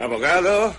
Abogado.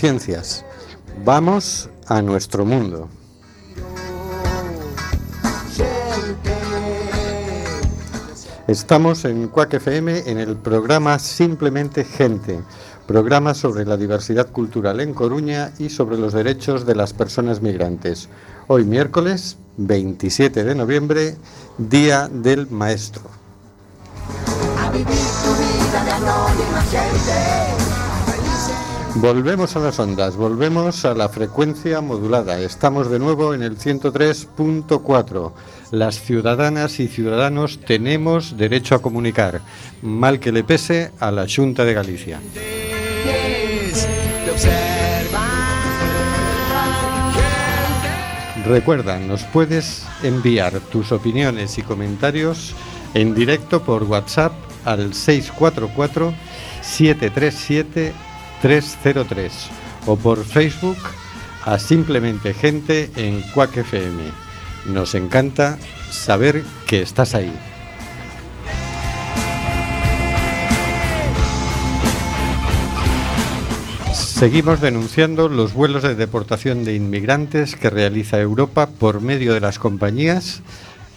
Conciencias. Vamos a nuestro mundo. Estamos en Cuac FM en el programa Simplemente Gente, programa sobre la diversidad cultural en Coruña y sobre los derechos de las personas migrantes. Hoy miércoles 27 de noviembre, Día del Maestro. A vivir tu vida de anónima gente Volvemos a las ondas, volvemos a la frecuencia modulada. Estamos de nuevo en el 103.4. Las ciudadanas y ciudadanos tenemos derecho a comunicar, mal que le pese a la Junta de Galicia. Recuerda, nos puedes enviar tus opiniones y comentarios en directo por WhatsApp al 644 737 303 o por Facebook a Simplemente Gente en Cuac FM. Nos encanta saber que estás ahí. Seguimos denunciando los vuelos de deportación de inmigrantes que realiza Europa por medio de las compañías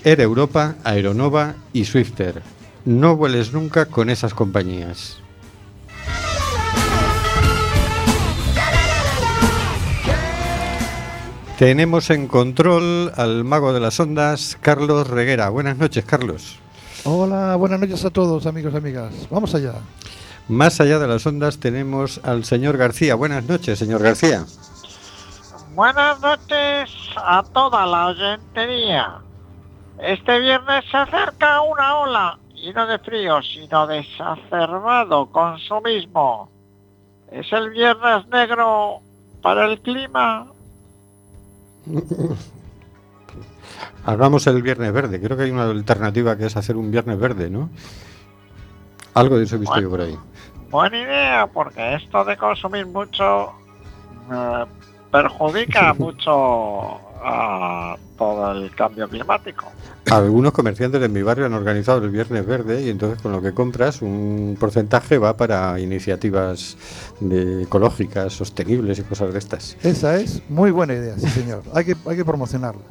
Air Europa, Aeronova y Swifter. No vueles nunca con esas compañías. Tenemos en control al mago de las ondas, Carlos Reguera. Buenas noches, Carlos. Hola, buenas noches a todos, amigos y amigas. Vamos allá. Más allá de las ondas tenemos al señor García. Buenas noches, señor García. Buenas noches a toda la oyentería. Este viernes se acerca una ola, y no de frío, sino de exacerbado consumismo. Es el viernes negro para el clima. Hagamos el viernes verde. Creo que hay una alternativa que es hacer un viernes verde, ¿no? Algo de eso he visto yo por ahí. Buena idea, porque esto de consumir mucho eh, perjudica mucho a todo el cambio climático. Algunos comerciantes de mi barrio han organizado el Viernes Verde y entonces con lo que compras un porcentaje va para iniciativas de ecológicas, sostenibles y cosas de estas. Esa es muy buena idea, sí señor. Hay que, hay que promocionarla.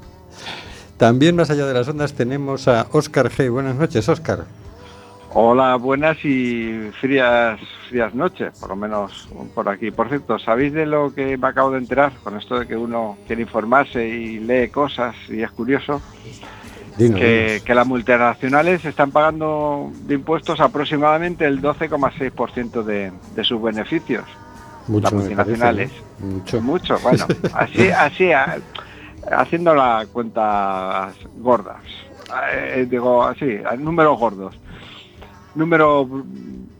También más allá de las ondas tenemos a Óscar G. Buenas noches, Óscar. Hola, buenas y frías, frías noches, por lo menos por aquí. Por cierto, ¿sabéis de lo que me acabo de enterar con esto de que uno quiere informarse y lee cosas y es curioso? Que, dinos. que las multinacionales están pagando de impuestos aproximadamente el 12,6% de, de sus beneficios. Mucho las multinacionales. parece, ¿no? Mucho. Mucho, bueno, así, así, a- haciendo las cuentas gordas, Eh, digo así, números gordos, números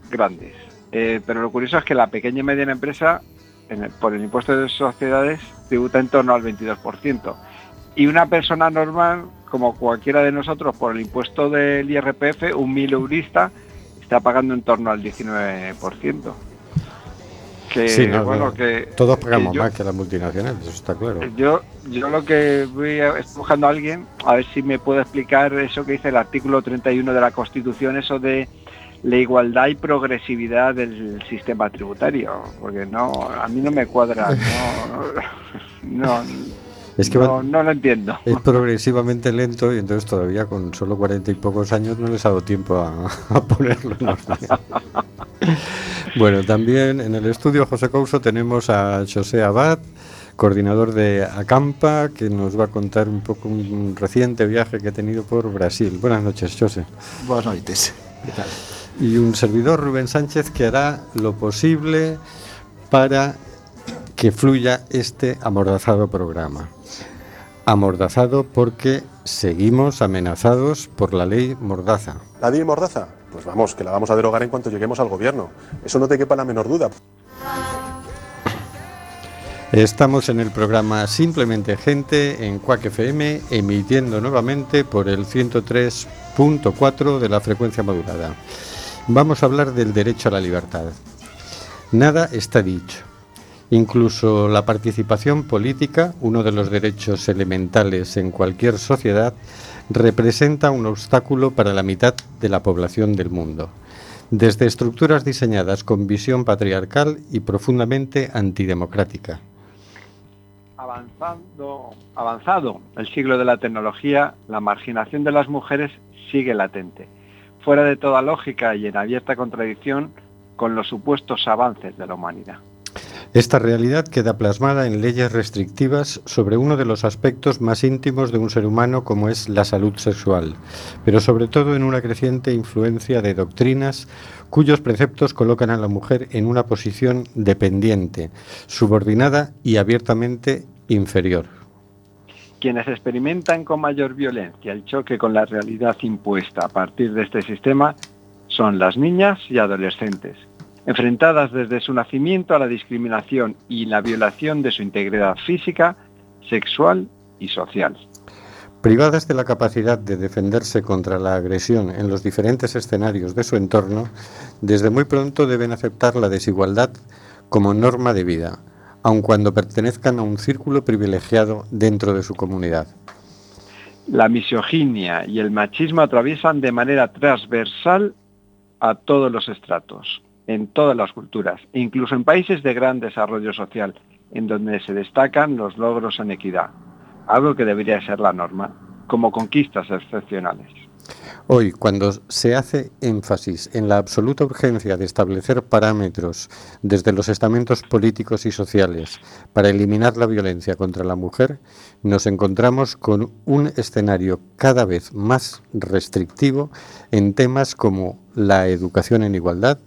grandes. Eh, pero lo curioso es que la pequeña y mediana empresa en el- por el impuesto de sociedades tributa en torno al 22%. Y una persona normal, como cualquiera de nosotros, por el impuesto del IRPF, un mil eurista, está pagando en torno al 19%. Que, Sí, no, bueno, no. que Todos que pagamos yo- más que las multinacionales, eso está claro. yo, yo lo que voy a, estoy buscando a alguien, a ver si me puede explicar eso que dice el artículo 31 de la Constitución, eso de la igualdad y progresividad del sistema tributario, porque no, a mí no me cuadra, no, no, Es que no, va- no lo entiendo. es progresivamente lento y entonces todavía con solo cuarenta y pocos años no les ha dado tiempo a, a ponerlo en orden. Bueno, también en el estudio José Couso tenemos a José Abad, coordinador de Acampa, que nos va a contar un poco un reciente viaje que ha tenido por Brasil. Buenas noches, José. Boas noites. Que tal? Y un servidor, Rubén Sánchez, que hará lo posible para que fluya este amordazado programa. Amordazado porque seguimos amenazados por la ley Mordaza. ¿La ley Mordaza? Pues vamos, que la vamos a derogar en cuanto lleguemos al gobierno. Eso no te quepa la menor duda. Estamos en el programa Simplemente Gente en Quack FM, emitiendo nuevamente por el 103.4 de la frecuencia modulada. Vamos a hablar del derecho a la libertad. Nada está dicho. Incluso la participación política, uno de los derechos elementales en cualquier sociedad, representa un obstáculo para la mitad de la población del mundo. Desde estructuras diseñadas con visión patriarcal y profundamente antidemocrática. Avanzando, avanzado el siglo de la tecnología, la marginación de las mujeres sigue latente, fuera de toda lógica y en abierta contradicción con los supuestos avances de la humanidad. Esta realidad queda plasmada en leyes restrictivas sobre uno de los aspectos más íntimos de un ser humano como es la salud sexual, pero sobre todo en una creciente influencia de doctrinas cuyos preceptos colocan a la mujer en una posición dependiente, subordinada y abiertamente inferior. Quienes experimentan con mayor violencia el choque con la realidad impuesta a partir de este sistema son las niñas y adolescentes, enfrentadas desde su nacimiento a la discriminación y la violación de su integridad física, sexual y social. Privadas de la capacidad de defenderse contra la agresión en los diferentes escenarios de su entorno, desde muy pronto deben aceptar la desigualdad como norma de vida, aun cuando pertenezcan a un círculo privilegiado dentro de su comunidad. La misoginia y el machismo atraviesan de manera transversal a todos los estratos, en todas las culturas, incluso en países de gran desarrollo social, en donde se destacan los logros en equidad, algo que debería ser la norma, como conquistas excepcionales. Hoy, cuando se hace énfasis en la absoluta urgencia de establecer parámetros desde los estamentos políticos y sociales para eliminar la violencia contra la mujer, nos encontramos con un escenario cada vez más restrictivo en temas como la educación en igualdad,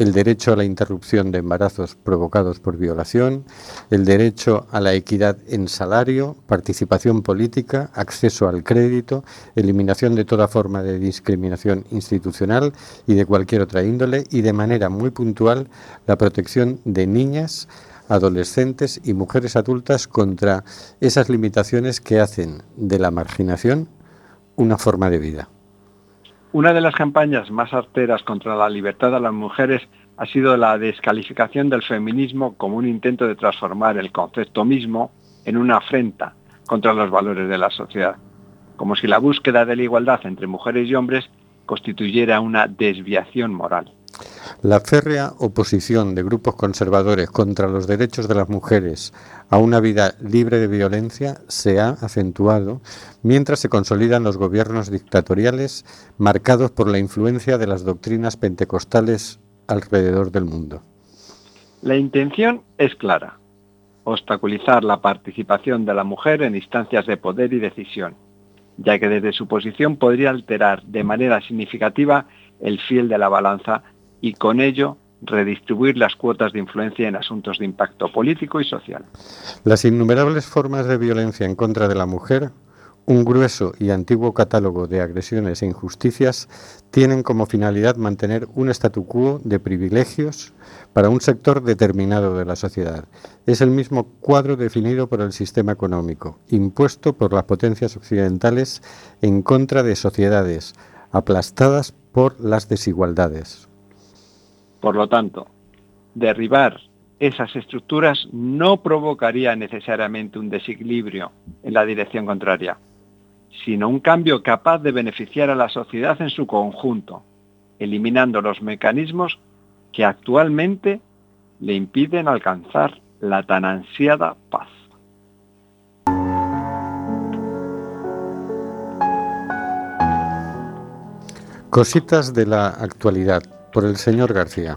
el derecho a la interrupción de embarazos provocados por violación, el derecho a la equidad en salario, participación política, acceso al crédito, eliminación de toda forma de discriminación institucional y de cualquier otra índole y de manera muy puntual la protección de niñas, adolescentes y mujeres adultas contra esas limitaciones que hacen de la marginación una forma de vida. Una de las campañas más arteras contra la libertad de las mujeres ha sido la descalificación del feminismo como un intento de transformar el concepto mismo en una afrenta contra los valores de la sociedad, como si la búsqueda de la igualdad entre mujeres y hombres constituyera una desviación moral. La férrea oposición de grupos conservadores contra los derechos de las mujeres a una vida libre de violencia se ha acentuado mientras se consolidan los gobiernos dictatoriales marcados por la influencia de las doctrinas pentecostales alrededor del mundo. La intención es clara, obstaculizar la participación de la mujer en instancias de poder y decisión, ya que desde su posición podría alterar de manera significativa el fiel de la balanza y con ello redistribuir las cuotas de influencia en asuntos de impacto político y social. Las innumerables formas de violencia en contra de la mujer, un grueso y antiguo catálogo de agresiones e injusticias tienen como finalidad mantener un statu quo de privilegios para un sector determinado de la sociedad. Es el mismo cuadro definido por el sistema económico, impuesto por las potencias occidentales en contra de sociedades aplastadas por las desigualdades. Por lo tanto, derribar esas estructuras no provocaría necesariamente un desequilibrio en la dirección contraria, sino un cambio capaz de beneficiar a la sociedad en su conjunto, eliminando los mecanismos que actualmente le impiden alcanzar la tan ansiada paz. Cositas de la actualidad por el señor García.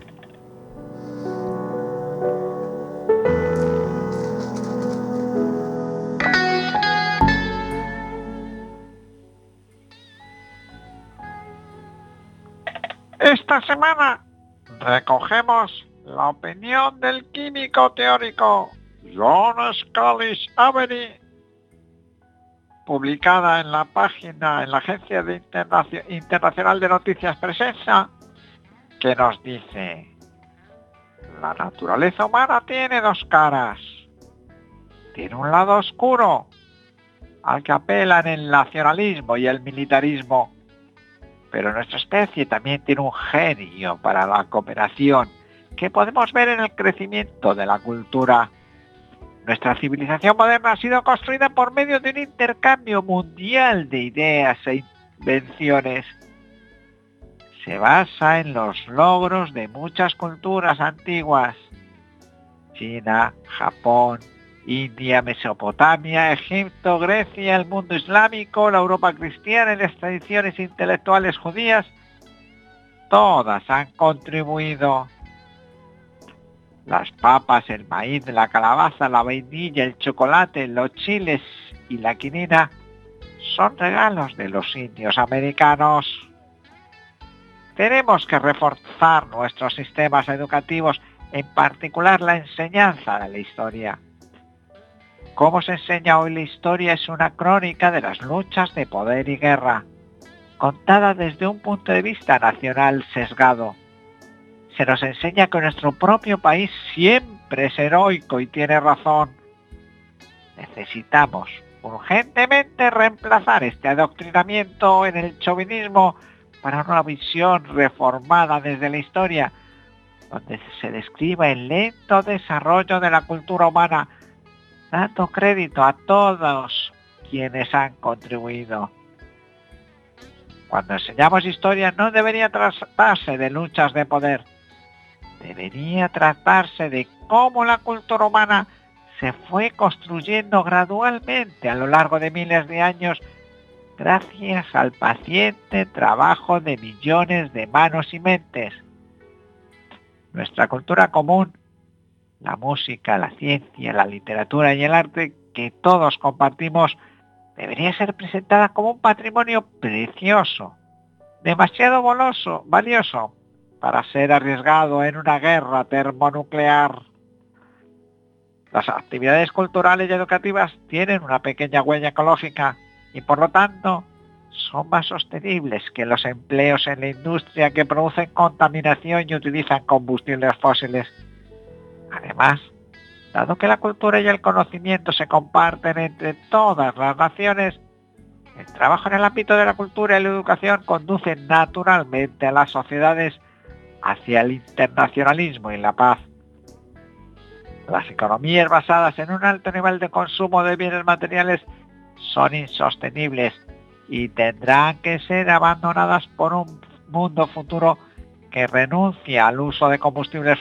Esta semana recogemos la opinión del químico teórico John Scully Avery, publicada en la página, en la Agencia Internacional de Noticias Presencia, que nos dice, la naturaleza humana tiene dos caras. Tiene un lado oscuro, al que apelan el nacionalismo y el militarismo, pero nuestra especie también tiene un genio para la cooperación que podemos ver en el crecimiento de la cultura. Nuestra civilización moderna ha sido construida por medio de un intercambio mundial de ideas e invenciones. Se basa en los logros de muchas culturas antiguas. China, Japón, India, Mesopotamia, Egipto, Grecia, el mundo islámico, la Europa cristiana y las tradiciones intelectuales judías, todas han contribuido. Las papas, el maíz, la calabaza, la vainilla, el chocolate, los chiles y la quinina son regalos de los indios americanos. Tenemos que reforzar nuestros sistemas educativos, en particular la enseñanza de la historia. Cómo se enseña hoy la historia es una crónica de las luchas de poder y guerra, contada desde un punto de vista nacional sesgado. Se nos enseña que nuestro propio país siempre es heroico y tiene razón. Necesitamos urgentemente reemplazar este adoctrinamiento en el chauvinismo para una visión reformada desde la historia, donde se describa el lento desarrollo de la cultura humana dando crédito a todos quienes han contribuido. Cuando enseñamos historia no debería tratarse de luchas de poder, debería tratarse de cómo la cultura humana se fue construyendo gradualmente a lo largo de miles de años gracias al paciente trabajo de millones de manos y mentes. Nuestra cultura común la música, la ciencia, la literatura y el arte que todos compartimos debería ser presentada como un patrimonio precioso, demasiado valioso para ser arriesgado en una guerra termonuclear. Las actividades culturales y educativas tienen una pequeña huella ecológica y por lo tanto son más sostenibles que los empleos en la industria que producen contaminación y utilizan combustibles fósiles. Además, dado que la cultura y el conocimiento se comparten entre todas las naciones, el trabajo en el ámbito de la cultura y la educación conduce naturalmente a las sociedades hacia el internacionalismo y la paz. Las economías basadas en un alto nivel de consumo de bienes materiales son insostenibles y tendrán que ser abandonadas por un mundo futuro que renuncia al uso de combustibles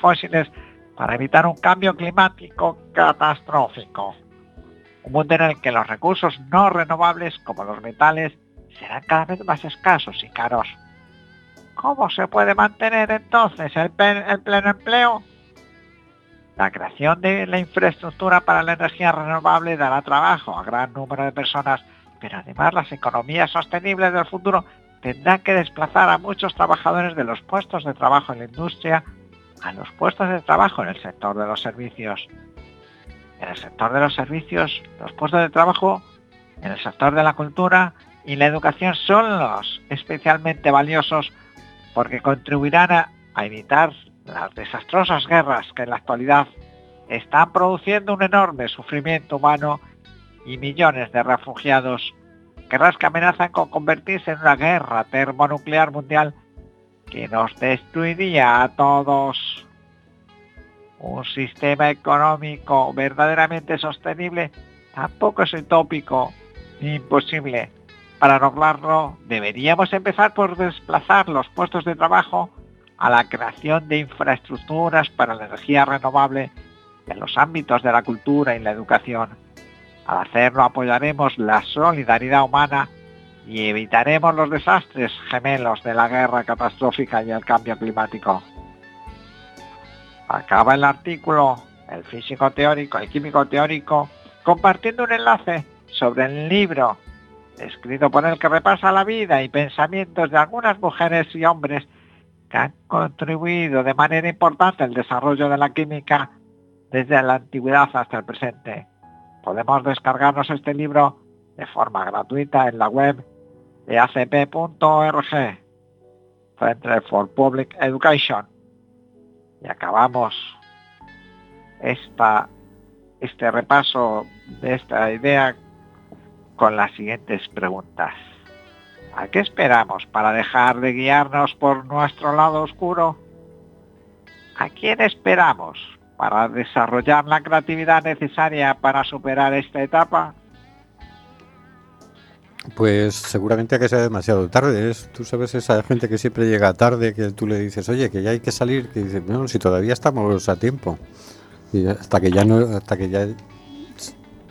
fósiles para evitar un cambio climático catastrófico. Un mundo en el que los recursos no renovables, como los metales, serán cada vez más escasos y caros. ¿Cómo se puede mantener entonces el, el pleno empleo? La creación de la infraestructura para la energía renovable dará trabajo a gran número de personas, pero además las economías sostenibles del futuro tendrán que desplazar a muchos trabajadores de los puestos de trabajo en la industria a los puestos de trabajo en el sector de los servicios. En el sector de los servicios, los puestos de trabajo en el sector de la cultura y la educación son los especialmente valiosos porque contribuirán a, a evitar las desastrosas guerras que en la actualidad están produciendo un enorme sufrimiento humano y millones de refugiados, guerras que amenazan con convertirse en una guerra termonuclear mundial que nos destruiría a todos. Un sistema económico verdaderamente sostenible tampoco es utópico ni imposible. Para lograrlo deberíamos empezar por desplazar los puestos de trabajo a la creación de infraestructuras para la energía renovable en los ámbitos de la cultura y la educación. Al hacerlo apoyaremos la solidaridad humana y evitaremos los desastres gemelos de la guerra catastrófica y el cambio climático. Acaba el artículo el físico teórico, el químico teórico, compartiendo un enlace sobre el libro escrito por él que repasa la vida y pensamientos de algunas mujeres y hombres que han contribuido de manera importante al desarrollo de la química desde la antigüedad hasta el presente. Podemos descargarnos este libro de forma gratuita en la web de acp.org, Center for Public Education. Y acabamos esta, este repaso de esta idea con las siguientes preguntas. ¿A qué esperamos para dejar de guiarnos por nuestro lado oscuro? ¿A quién esperamos para desarrollar la creatividad necesaria para superar esta etapa? Pues seguramente que sea demasiado tarde. Es, tú sabes esa gente que siempre llega tarde, que tú le dices, oye, que ya hay que salir, que dice, no, si todavía estamos a tiempo. Y hasta que ya no, hasta que ya,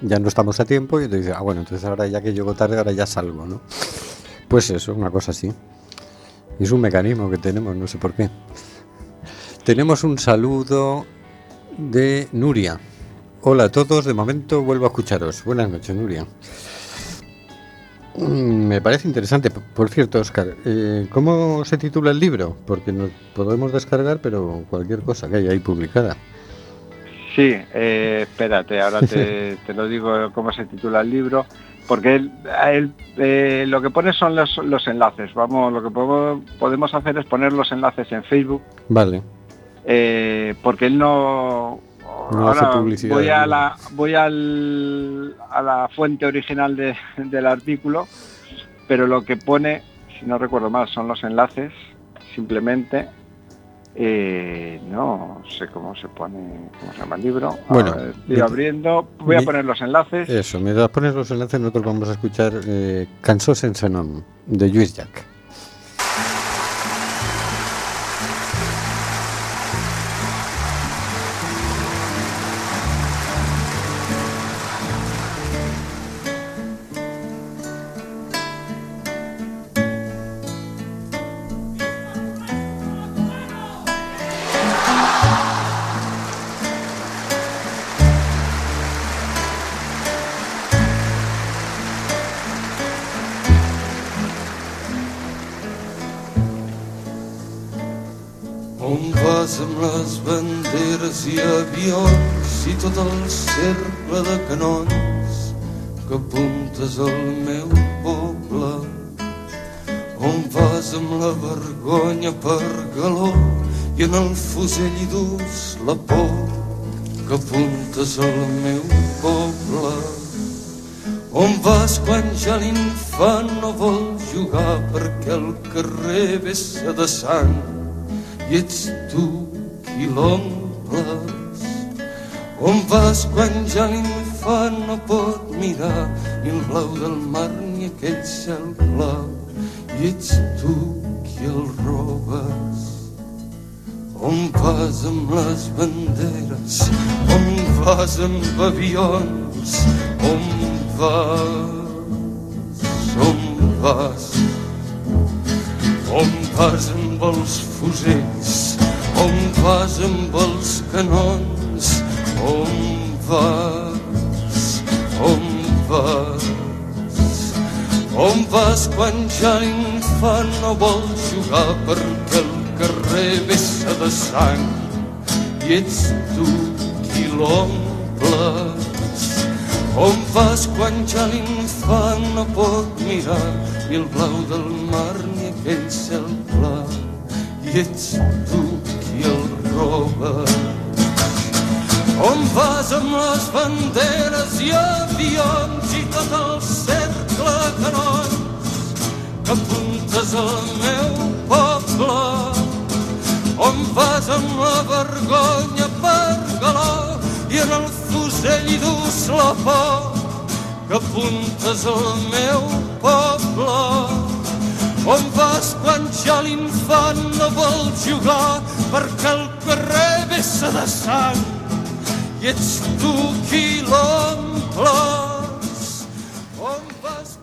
ya no estamos a tiempo, y te dice, ah, bueno, entonces ahora ya que llego tarde, ahora ya salgo, ¿no? Pues eso, una cosa así. Es un mecanismo que tenemos, no sé por qué. Tenemos un saludo de Nuria. Hola a todos, de momento vuelvo a escucharos. Buenas noches, Nuria. Mm, Me parece interesante. Por cierto, Oscar, eh, ¿cómo se titula el libro? Porque nos podemos descargar, pero cualquier cosa que haya ahí publicada. Sí, eh, espérate, ahora te, te lo digo cómo se titula el libro, porque él, eh, lo que pone son los, los enlaces. Vamos, lo que podemos, podemos hacer es poner los enlaces en Facebook, Vale. eh, porque él no... No hace publicidad Voy, a la, voy al, a la fuente original de- del artículo, pero lo que pone, si no recuerdo mal, son los enlaces, simplemente. Eh, no sé cómo se pone, cómo se llama el libro. Bueno, estoy mi- abriendo, voy a poner los enlaces. Eso, mientras pones los enlaces, nosotros vamos a escuchar eh, Cansos en Senom, de Luis Jack. Apuntes al meu poble? On vas quan ja l'infant no vol jugar perquè el carrer vessa de sang i ets tu qui l'omples. On vas quan ja l'infant no pot mirar ni el blau del mar ni aquell cel clar i ets tu qui el robes. On vas amb les banderes, vas amb avions, on vas, on vas, on vas amb els fusells, on vas amb els canons, on vas, on vas, on vas quan ja l'infant no vol jugar perquè el carrer vessa de sang i ets tu qui l'omples. On vas quan ja l'infant no pot mirar ni el blau del mar ni aquell cel clar i ets tu qui el roba. On vas amb les banderes i avions i tot el cercle canons que apuntes al meu poble. On vas amb la vergonya per galó i en el fusell hi dus la por que apuntes al meu poble. On vas quan ja l'infant no vol jugar perquè el carrer vessa de sang i ets tu qui l'omples. Vas.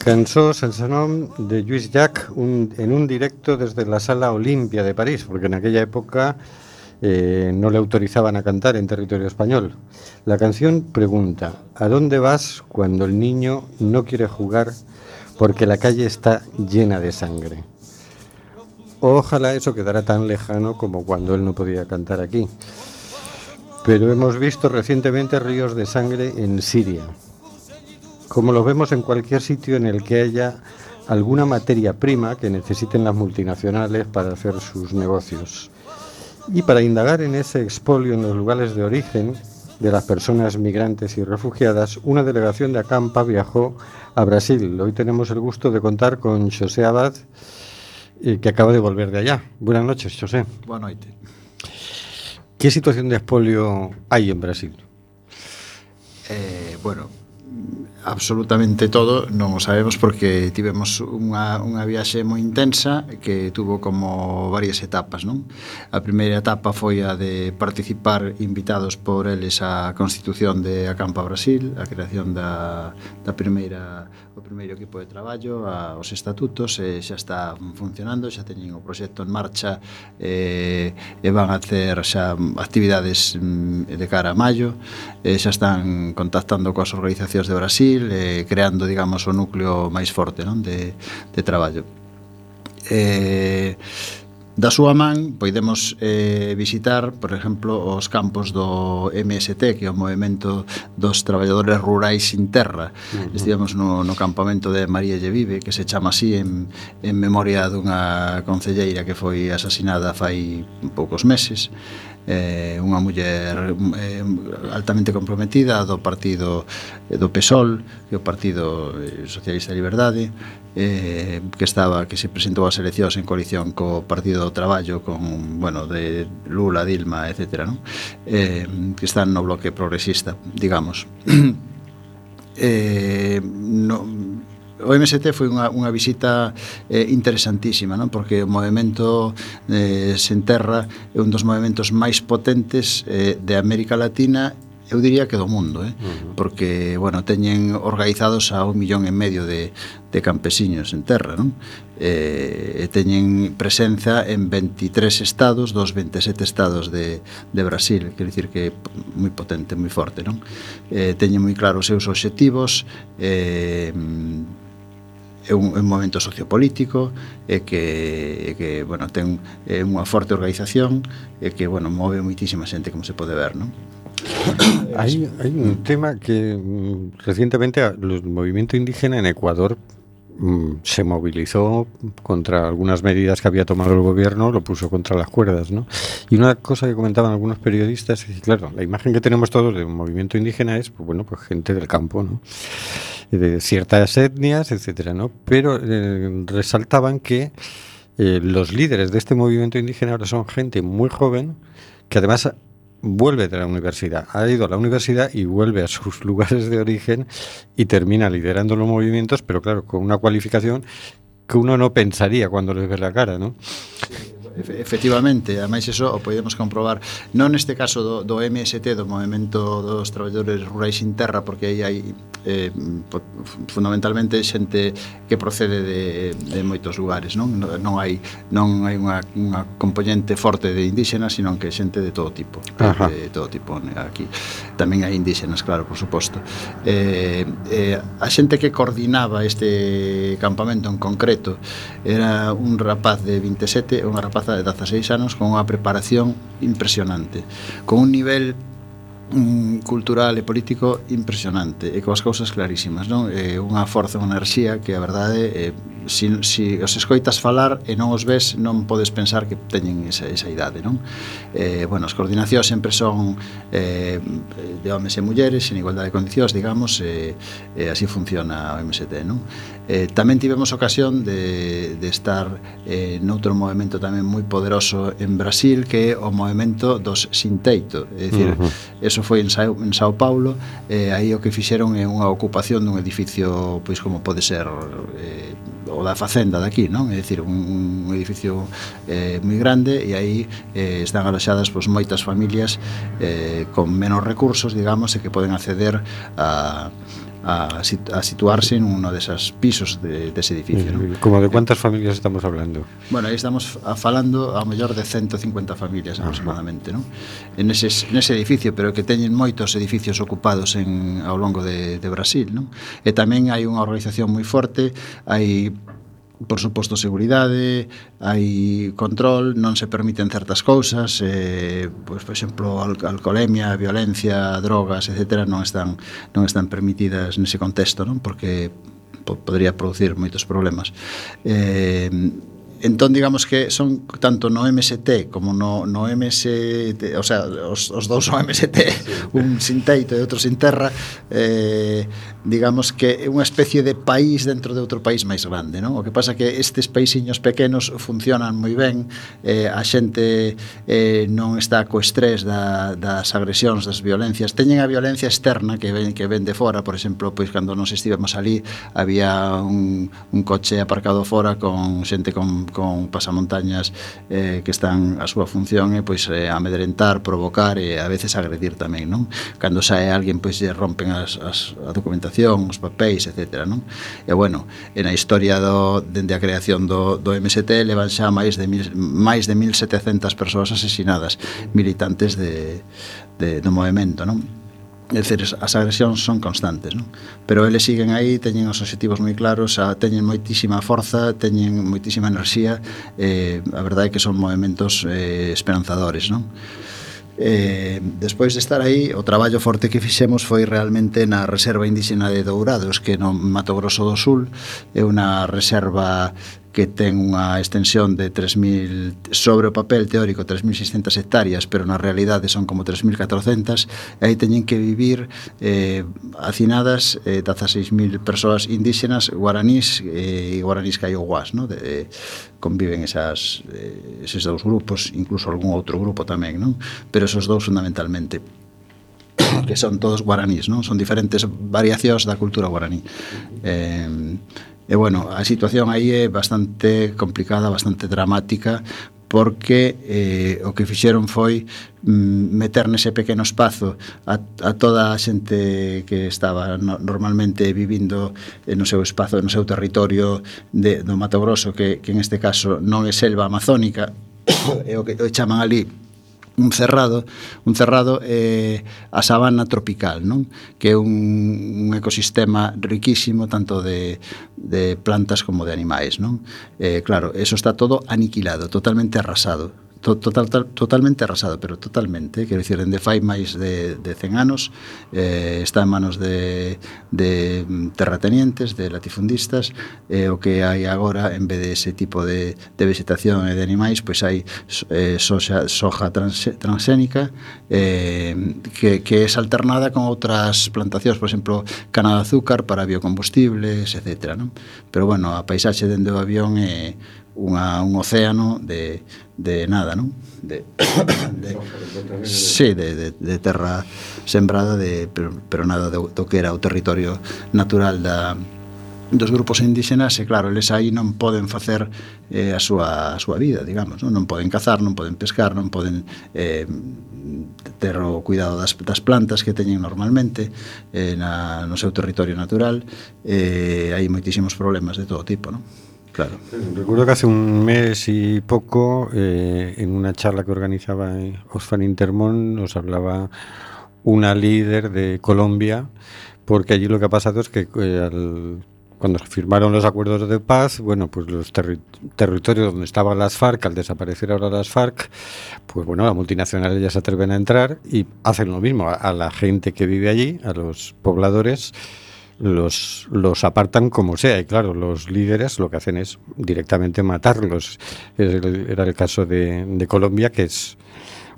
Cançó sense nom de Lluís Llach un- en un directo desde la Sala Olimpia de París, porque en aquella época eh, no le autorizaban a cantar en territorio español. La canción pregunta, ¿a dónde vas cuando el niño no quiere jugar porque la calle está llena de sangre? Ojalá eso quedara tan lejano como cuando él no podía cantar aquí. Pero hemos visto recientemente ríos de sangre en Siria, como lo vemos en cualquier sitio en el que haya alguna materia prima que necesiten las multinacionales para hacer sus negocios. Y para indagar en ese expolio en los lugares de origen de las personas migrantes y refugiadas, una delegación de Acampa viajó a Brasil. Hoy tenemos el gusto de contar con José Abad, eh, que acaba de volver de allá. Buenas noches, José. Boa noite. ¿Qué situación de expolio hay en Brasil? Eh, bueno, absolutamente todo non o sabemos porque tivemos unha, unha viaxe moi intensa que tuvo como varias etapas non? a primeira etapa foi a de participar invitados por eles a constitución de Acampa Brasil a creación da, da primeira o primeiro equipo de traballo os estatutos e xa está funcionando, xa teñen o proxecto en marcha e, e van a hacer xa actividades mm, de cara a maio e xa están contactando coas organizacións de Brasil e creando, digamos, o núcleo máis forte non? De, de traballo. Eh, Da súa man podemos eh, visitar, por exemplo, os campos do MST, que é o Movimento dos Traballadores Rurais Sin Terra. Uh -huh. Estivemos no, no campamento de María Llevive, que se chama así en, en memoria dunha concelleira que foi asasinada fai poucos meses eh, unha muller eh, altamente comprometida do partido eh, do PSOL, que é o Partido eh, Socialista de Liberdade, eh, que estaba que se presentou ás eleccións en coalición co Partido do Traballo con, bueno, de Lula, Dilma, etc. ¿no? Eh, que están no bloque progresista, digamos. eh, no, o MST foi unha, unha visita eh, interesantísima, non? porque o movimento eh, sen terra é un dos movimentos máis potentes eh, de América Latina eu diría que do mundo, eh? Uh -huh. porque, bueno, teñen organizados a un millón e medio de, de campesiños en terra, non? Eh, e teñen presenza en 23 estados dos 27 estados de, de Brasil, quer dicir que é moi potente, moi forte, non? Eh, teñen moi claros os seus obxectivos, eh, é un, é un momento sociopolítico e que, e que bueno, ten é unha forte organización e que bueno, move moitísima xente como se pode ver, non? Hay, hay un tema que mm, recientemente el movimiento indígena en Ecuador mm, se movilizó contra algunas medidas que había tomado el gobierno, lo puso contra las cuerdas, ¿no? Y una cosa que comentaban algunos periodistas es claro, la imagen que tenemos todos de un movimiento indígena es, pues bueno, pues gente del campo, ¿no? de ciertas etnias, etcétera, ¿no? Pero eh, resaltaban que eh, los líderes de este movimiento indígena ahora son gente muy joven que además vuelve de la universidad, ha ido a la universidad y vuelve a sus lugares de origen y termina liderando los movimientos, pero claro, con una cualificación que uno no pensaría cuando les ve la cara, ¿no? Efe, efectivamente, ademais eso o podemos comprobar. Non neste caso do, do MST do Movimento dos Traballadores Rurais Sin Terra porque aí hai eh, fundamentalmente xente que procede de, de moitos lugares non, non hai non hai unha, unha componente forte de indígenas sino que xente de todo tipo Ajá. de todo tipo aquí. Tamén hai indígenas, claro, por suposto. Eh, eh, a xente que coordinaba este campamento en concreto era un rapaz de 27 e unha rapaz rapaza de 16 anos con unha preparación impresionante, con un nivel mm, cultural e político impresionante e coas cousas clarísimas, non? É unha forza, unha enerxía que a verdade é, si, si os escoitas falar e non os ves, non podes pensar que teñen esa, esa idade, non? Eh, bueno, as coordinacións sempre son eh, de homes e mulleres en igualdade de condicións, digamos, e eh, eh, así funciona o MST, non? Eh, tamén tivemos ocasión de, de estar eh, noutro movimento tamén moi poderoso en Brasil que é o movimento dos sinteito, é dicir, uh -huh. eso foi en Sao, en Sao Paulo e eh, aí o que fixeron é unha ocupación dun edificio pois como pode ser eh, o da facenda daqui, non? É dicir, un, un edificio eh, moi grande e aí eh, están aloxadas pois, moitas familias eh, con menos recursos, digamos, e que poden acceder a a, a situarse en uno desas pisos de, dese de edificio. ¿no? Como de cuántas familias estamos hablando? Bueno, aí estamos a falando a mellor de 150 familias aproximadamente, ¿no? En ese, en ese edificio, pero que teñen moitos edificios ocupados en, ao longo de, de Brasil, ¿no? E tamén hai unha organización moi forte, hai por suposto seguridade, hai control, non se permiten certas cousas, eh, pois, por exemplo, al alcolemia, violencia, drogas, etc. non están non están permitidas nese contexto, non? Porque po podría producir moitos problemas. Eh, entón digamos que son tanto no MST como no, no MST, o sea, os, os dous son MST, un sin teito e outro sin terra, eh, digamos que é unha especie de país dentro de outro país máis grande, non? O que pasa que estes paisiños pequenos funcionan moi ben, eh, a xente eh, non está co estrés da, das agresións, das violencias. Teñen a violencia externa que ven, que ven de fora, por exemplo, pois cando nos estivemos ali había un, un coche aparcado fora con xente con, con pasamontañas eh, que están a súa función e eh, pois eh, amedrentar, provocar e eh, a veces agredir tamén, non? Cando sae alguén pois lle rompen as, as, a documentación documentación, os papéis, etc. Non? E bueno, en a historia do, dende a creación do, do MST levan xa máis de, mil, máis de 1.700 persoas asesinadas, militantes de, de, do movimento. Non? É dicir, as agresións son constantes, non? Pero eles siguen aí, teñen os obxectivos moi claros, a, teñen moitísima forza, teñen moitísima enerxía, eh, a verdade é que son movimentos eh, esperanzadores, non? eh, despois de estar aí, o traballo forte que fixemos foi realmente na Reserva Indígena de Dourados, que no Mato Grosso do Sul é unha reserva que ten unha extensión de 3.000 sobre o papel teórico 3.600 hectáreas, pero na realidade son como 3.400 e aí teñen que vivir eh, hacinadas eh, 16.000 persoas indígenas guaranís eh, e guaranís caiuguás no? de, eh, conviven esas, eh, eses dous grupos incluso algún outro grupo tamén non? pero esos dous fundamentalmente que son todos guaranís, non? Son diferentes variacións da cultura guaraní. Eh, E, bueno, a situación aí é bastante complicada, bastante dramática, porque eh, o que fixeron foi mm, meter nese pequeno espazo a, a toda a xente que estaba no, normalmente vivindo no seu espazo, no seu territorio de, do Mato Grosso, que, que en este caso non é selva amazónica, é o que o chaman ali un cerrado, un cerrado é eh, a sabana tropical, non? Que é un, un ecosistema riquísimo tanto de, de plantas como de animais, non? Eh, claro, eso está todo aniquilado, totalmente arrasado to, total, total, totalmente arrasado, pero totalmente. Quero dicir, dende fai máis de, de 100 anos eh, está en manos de, de terratenientes, de latifundistas, eh, o que hai agora, en vez de ese tipo de, de vegetación e de animais, pois hai eh, soja, soja trans, transxénica eh, que, que é alternada con outras plantacións, por exemplo, cana de azúcar para biocombustibles, etc. Non? Pero, bueno, a paisaxe dende o avión é... Eh, unha, un océano de, de nada, non? De, de, sí, de, de, de terra sembrada, de, pero, pero nada do, do que era o territorio natural da, dos grupos indígenas e claro, eles aí non poden facer eh, a súa a súa vida, digamos, non, non poden cazar, non poden pescar, non poden eh, ter o cuidado das, das plantas que teñen normalmente eh, na, no seu territorio natural, eh, hai moitísimos problemas de todo tipo, non? Recuerdo que hace un mes y poco, eh, en una charla que organizaba Osfan Intermón, nos hablaba una líder de Colombia, porque allí lo que ha pasado es que eh, al cuando firmaron los acuerdos de paz, bueno, pues los terri- territorios donde estaban las FARC, al desaparecer ahora las FARC, pues bueno, las multinacionales ya se atreven a entrar y hacen lo mismo a la gente que vive allí, a los pobladores, los, los apartan como sea. Y claro, los líderes lo que hacen es directamente matarlos. Era el caso de, de Colombia, que es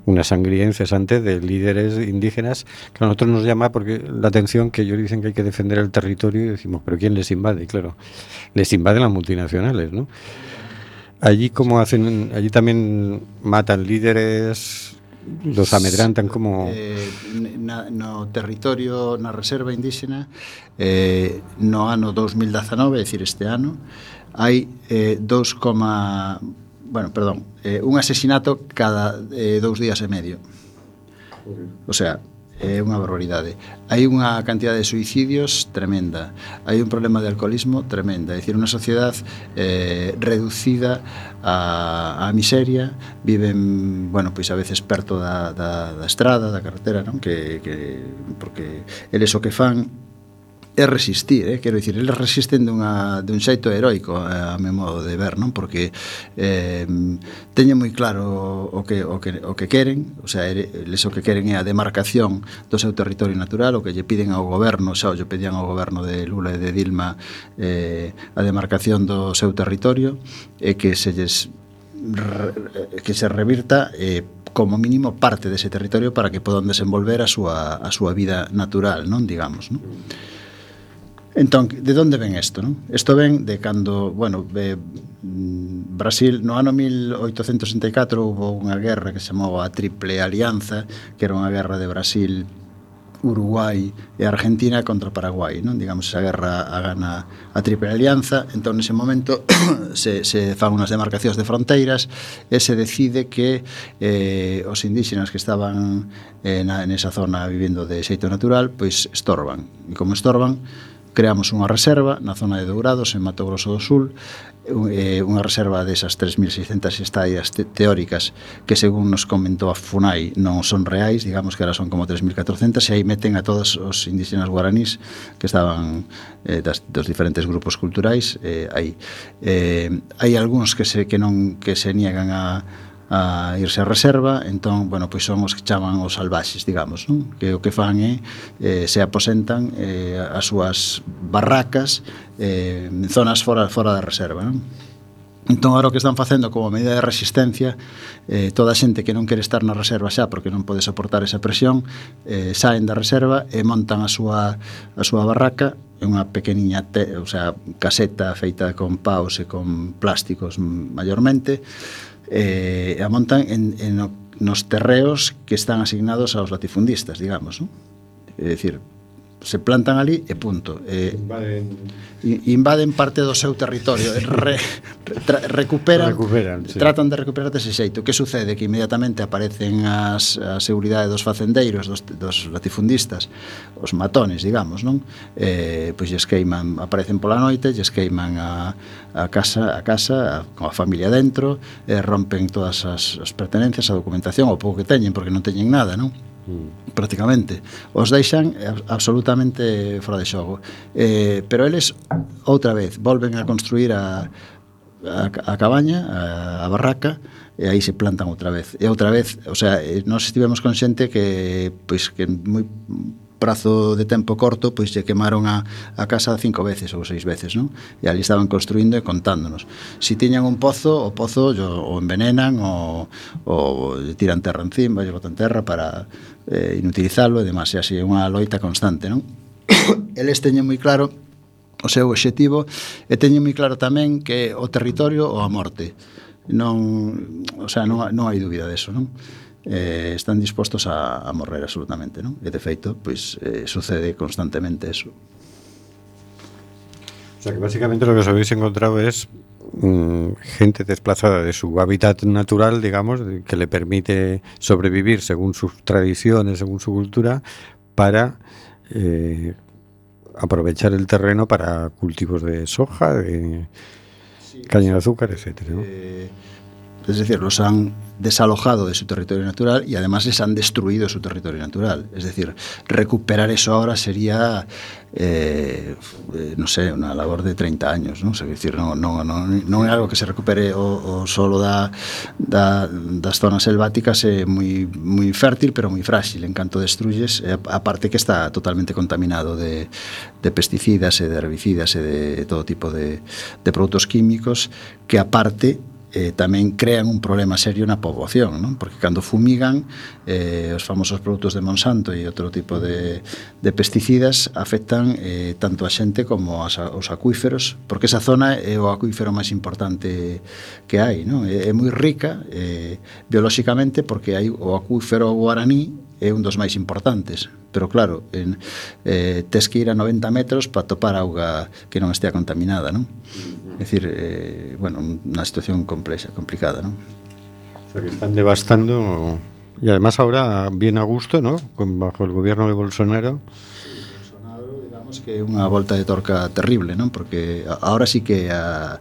una sangría incesante de líderes indígenas que a nosotros nos llama porque la atención que ellos dicen que hay que defender el territorio y decimos, pero ¿quién les invade? Y claro, les invaden las multinacionales, ¿no? Allí como hacen, allí también matan líderes, los amedrantan como... Eh, na, no territorio, na reserva indígena, eh, no ano 2019, é dicir, este ano, hai eh, 2, bueno, perdón, eh, un asesinato cada eh, dous días e medio. O sea, é unha barbaridade. Hai unha cantidad de suicidios tremenda, hai un problema de alcoholismo tremenda, é dicir, unha sociedade eh, reducida a, a miseria, viven, bueno, pois a veces perto da, da, da estrada, da carretera, non? Que, que, porque eles o que fan é resistir, eh? quero dicir, eles resisten dunha, dun xeito heroico a, a meu modo de ver, non? Porque eh, teñen moi claro o que, o, que, o que queren, o sea, eles o que queren é a demarcación do seu territorio natural, o que lle piden ao goberno, xa o lle pedían ao goberno de Lula e de Dilma eh, a demarcación do seu territorio, e que se lles que se revirta eh, como mínimo parte dese territorio para que podan desenvolver a súa, a súa vida natural, non digamos, non? Entón, de onde ven isto? Non? Isto ven de cando, bueno, eh, Brasil no ano 1864 houve unha guerra que se chamou a Triple Alianza, que era unha guerra de Brasil Uruguai e Argentina contra Paraguai, non? Digamos, esa guerra a gana a Triple Alianza, entón nese momento se, se fan unhas demarcacións de fronteiras e se decide que eh, os indígenas que estaban eh, na, nesa zona vivindo de xeito natural, pois estorban. E como estorban, creamos unha reserva na zona de Dourados, en Mato Grosso do Sul, eh, unha reserva desas 3.600 estadias te teóricas que según nos comentou a FUNAI non son reais, digamos que ahora son como 3.400 e aí meten a todos os indígenas guaranís que estaban eh, das, dos diferentes grupos culturais eh, aí. Eh, hai algúns que se, que non, que se niegan a a irse á reserva, entón, bueno, pois son os que chaman os salvaxes, digamos, non? Que o que fan é eh, se aposentan eh, as súas barracas eh, en zonas fora fora da reserva, non? Entón, agora o que están facendo como medida de resistencia eh, toda a xente que non quere estar na reserva xa porque non pode soportar esa presión eh, saen da reserva e montan a súa, a súa barraca é unha pequeniña te, o sea, caseta feita con paus e con plásticos mm, maiormente eh, e amontan en, en, nos terreos que están asignados aos latifundistas, digamos, non? É dicir, se plantan ali e punto. Eh, invaden invaden parte do seu territorio, re, tra, recuperan, recuperan sí. tratan de recuperar dese xeito. Que sucede? Que inmediatamente aparecen as a seguridade dos facendeiros, dos, dos latifundistas, os matones, digamos, non? Eh, pois lles queiman, aparecen pola noite, lles queiman a, a casa, a casa, a, con a familia dentro, eh, rompen todas as, as pertenencias, a documentación, o pouco que teñen, porque non teñen nada, non? mm. prácticamente os deixan eh, absolutamente fora de xogo eh, pero eles outra vez volven a construir a, a, a cabaña, a, a barraca, e aí se plantan outra vez. E outra vez, o sea, eh, nós estivemos con xente que pois que moi prazo de tempo corto, pois lle quemaron a, a casa cinco veces ou seis veces, non? E ali estaban construindo e contándonos. Si tiñan un pozo, o pozo o envenenan o, o tiran terra encima, lle botan terra para eh, inutilizalo e demás, e así é unha loita constante, non? Eles teñen moi claro o seu obxectivo e teñen moi claro tamén que o territorio ou a morte. Non, o sea, non, non hai dúbida deso, non? Eh, están dispostos a, a morrer absolutamente, non? E de feito, pois eh, sucede constantemente eso. O sea, que básicamente lo que os habéis encontrado es gente desplazada de su hábitat natural, digamos, que le permite sobrevivir según sus tradiciones, según su cultura, para eh, aprovechar el terreno para cultivos de soja, de caña de azúcar, etcétera. ¿no? Eh, Es decir, los han desalojado de su territorio natural y además les han destruido su territorio natural. Es decir, recuperar eso ahora sería, eh, eh no sé, una labor de 30 años. ¿no? O sea, es decir, no, no, no, no, es algo que se recupere o, o solo da, da, das zonas selváticas eh, muy, muy fértil, pero muy frágil. En canto destruyes, eh, aparte que está totalmente contaminado de, de pesticidas, eh, de herbicidas, eh, de todo tipo de, de productos químicos, que aparte eh, tamén crean un problema serio na poboación, non? Porque cando fumigan eh, os famosos produtos de Monsanto e outro tipo de, de pesticidas afectan eh, tanto a xente como as, os acuíferos, porque esa zona é o acuífero máis importante que hai, non? É, é moi rica eh, biolóxicamente porque hai o acuífero guaraní é un dos máis importantes pero claro, en, eh, tes que ir a 90 metros para topar auga que non estea contaminada, non? É dicir, eh, bueno, unha situación complexa, complicada, non? O sea, que están devastando y además ahora bien a gusto, ¿no? Con, bajo el gobierno de Bolsonaro. que é unha volta de torca terrible, non? Porque ahora sí que a,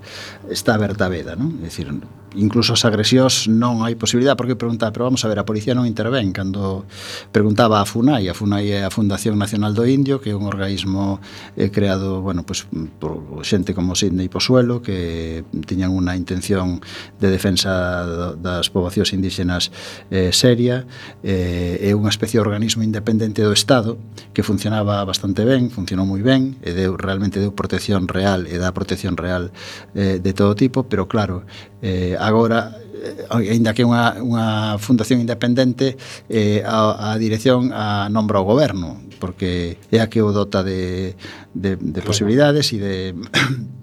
está aberta a veda, non? É dicir, incluso as agresións non hai posibilidad porque preguntaba, pero vamos a ver, a policía non intervén. Cando preguntaba a FUNAI, a FUNAI é a Fundación Nacional do Indio, que é un organismo eh, creado, bueno, pues, por xente como Sidney Posuelo que tiñan unha intención de defensa das poboacións indígenas eh, seria eh, é unha especie de organismo independente do Estado que funcionaba bastante ben, funcionou moi ben e deu, realmente deu protección real e dá protección real eh, de todo tipo, pero claro, eh, agora eh, aínda que unha, unha fundación independente eh, a, a dirección a nombra o goberno porque é a que o dota de, de, de posibilidades e de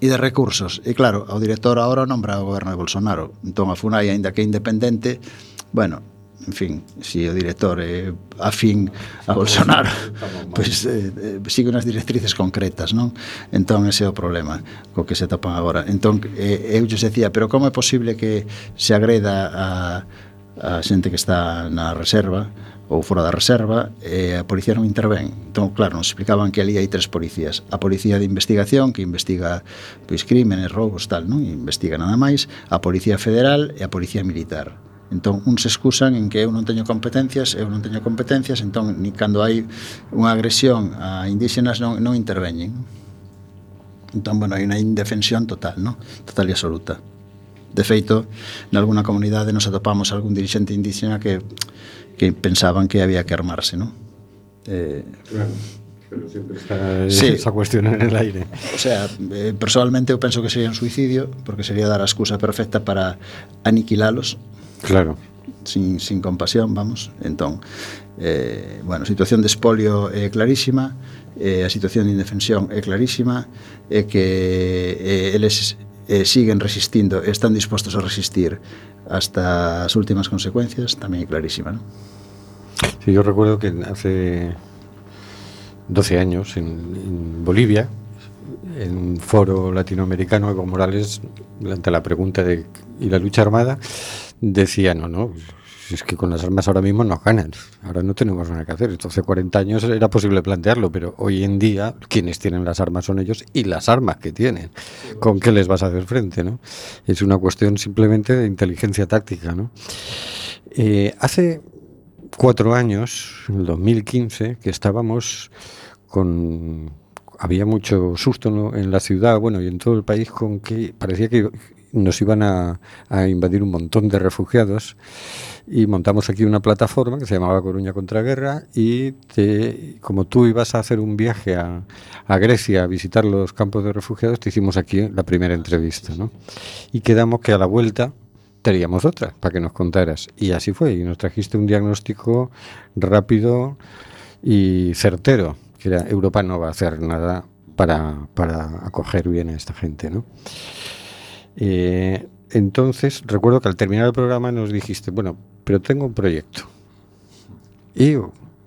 e de recursos. E claro, o director agora o nombra o goberno de Bolsonaro. Entón a FUNAI, aínda que é independente bueno, en fin, se si o director é eh, afín a Bolsonaro, pois pues, eh, eh sigue unhas directrices concretas, non? Entón ese é o problema co que se topan agora. Entón eh, eu xos decía, pero como é posible que se agreda a a xente que está na reserva ou fora da reserva e a policía non intervén. Entón, claro, nos explicaban que ali hai tres policías. A policía de investigación, que investiga pois, crímenes, roubos, tal, non? E investiga nada máis. A policía federal e a policía militar Entón, uns excusan en que eu non teño competencias, eu non teño competencias, entón, ni cando hai unha agresión a indígenas non, non interveñen. Entón, bueno, hai unha indefensión total, no? total e absoluta. De feito, nalgúna comunidade nos atopamos algún dirigente indígena que, que pensaban que había que armarse, non? Eh, claro. Pero sempre está sí. esa cuestión en el aire. O sea, eh, personalmente eu penso que sería un suicidio porque sería dar a excusa perfecta para aniquilalos Claro. Sin, sin compasión, vamos. Entón, eh, bueno, a situación de espolio é clarísima, eh, a situación de indefensión é clarísima, é que eh, eles eh, siguen resistindo, están dispostos a resistir hasta as últimas consecuencias, tamén é clarísima, ¿no? Sí, yo recuerdo que hace 12 años en, en Bolivia, en un foro latinoamericano, Evo Morales, ante la pregunta de ¿y la lucha armada? Decía, no, no, es que con las armas ahora mismo nos ganan, ahora no tenemos nada que hacer. Esto hace 40 años era posible plantearlo, pero hoy en día quienes tienen las armas son ellos y las armas que tienen. ¿Con qué les vas a hacer frente? ¿no? Es una cuestión simplemente de inteligencia táctica. ¿no? Eh, hace cuatro años, en el 2015, que estábamos con... Había mucho susto ¿no? en la ciudad, bueno, y en todo el país con que parecía que nos iban a, invadir un montón de refugiados y montamos aquí una plataforma que se llamaba Coruña contra Guerra y te, como tú ibas a hacer un viaje a, Grecia a visitar los campos de refugiados, te hicimos aquí la primera entrevista. Y quedamos que a la vuelta teníamos otra para que nos contaras. Y así fue, y nos trajiste un diagnóstico rápido y certero, que era Europa no va a hacer nada para, para acoger bien a esta gente. ¿no? Eh, entonces, recuerdo que al terminar el programa nos dijiste, bueno, pero tengo un proyecto. Y